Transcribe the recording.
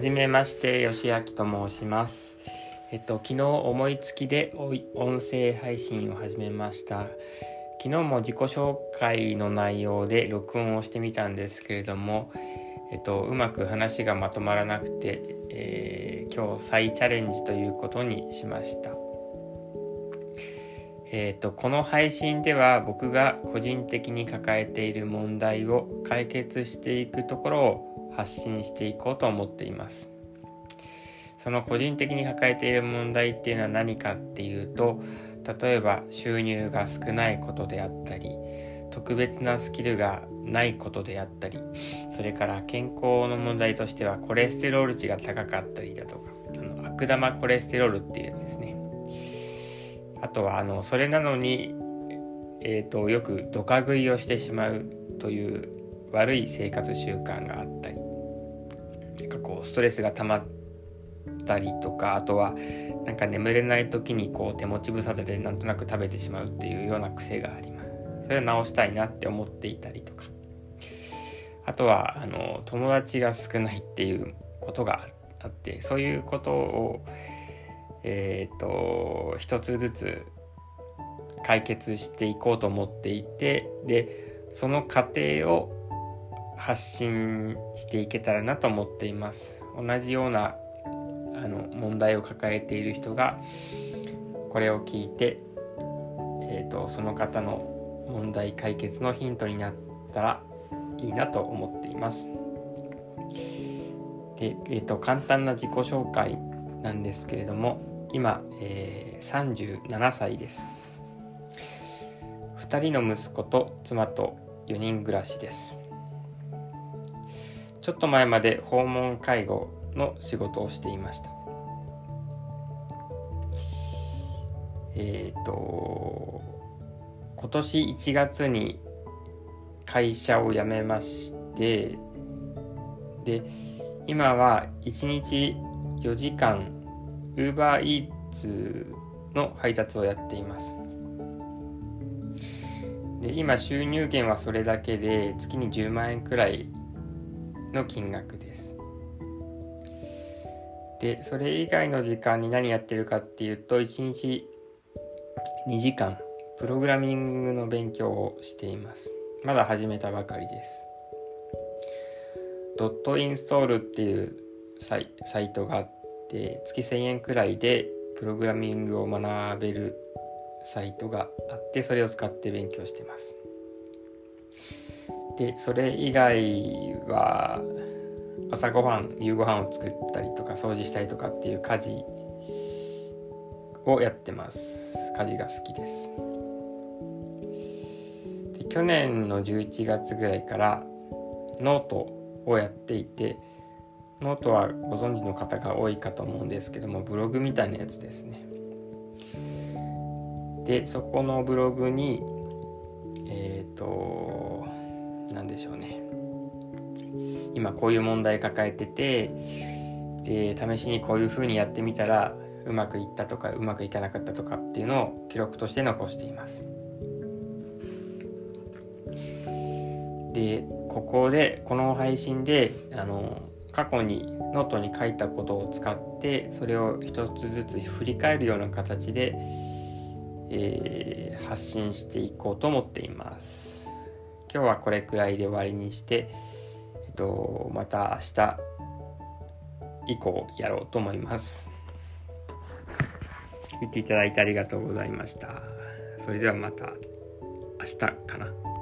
はじめまして、よしあきと申します。えっと、昨日思いつきで音声配信を始めました。昨日も自己紹介の内容で録音をしてみたんですけれども、えっと、うまく話がまとまらなくて、えー、今日再チャレンジということにしました。えーと、この配信では僕が個人的に抱えている問題を解決していくところを発信していこうと思っています。その個人的に抱えている問題っていうのは何かっていうと例えば収入が少ないことであったり特別なスキルがないことであったりそれから健康の問題としてはコレステロール値が高かったりだとかあの悪玉コレステロールっていうやつですね。あとはあのそれなのに、えーと、よくドカ食いをしてしまうという悪い生活習慣があったりストレスが溜まったりとかあとはなんか眠れない時にこう手持ち無沙汰でなんとなく食べてしまうっていうような癖があります。それを直したいなって思っていたりとか。あとはあの友達が少ないっていうことがあってそういうことをえっ、ー、と一つずつ解決していこうと思っていてでその過程を発信していけたらなと思っています。同じようなあの問題を抱えている人がこれを聞いて、えーと、その方の問題解決のヒントになったらいいなと思っています。で、えーと簡単な自己紹介なんですけれども今、えー、37歳です。2人の息子と妻と4人暮らしです。ちょっと前まで訪問介護の仕事をしていました。えっ、ー、と今年1月に会社を辞めましてで今は1日4時間 UberEats の配達をやっています。で今収入源はそれだけで月に10万円くらいの金額です。でそれ以外の時間に何やってるかっていうと1日2時間プログラミングの勉強をしています。まだ始めたばかりです。ドットインストールっていうサイサイトがあっで月1000円くらいでプログラミングを学べるサイトがあってそれを使って勉強してます。でそれ以外は朝ごはん夕ごはんを作ったりとか掃除したりとかっていう家事をやってます。家事が好きです。で去年の11月ぐらいからノートをやっていてノートはご存知の方が多いかと思うんですけどもブログみたいなやつですね。でそこのブログにえっ、ー、と何でしょうね。今こういう問題抱えててで試しにこういうふうにやってみたらうまくいったとかうまくいかなかったとかっていうのを記録として残しています。でここでこの配信であの過去にノートに書いたことを使ってそれを一つずつ振り返るような形で、えー、発信していこうと思っています。今日はこれくらいで終わりにして、えっと、また明日以降やろうと思います。見ていただいてありがとうございました。それではまた明日かな。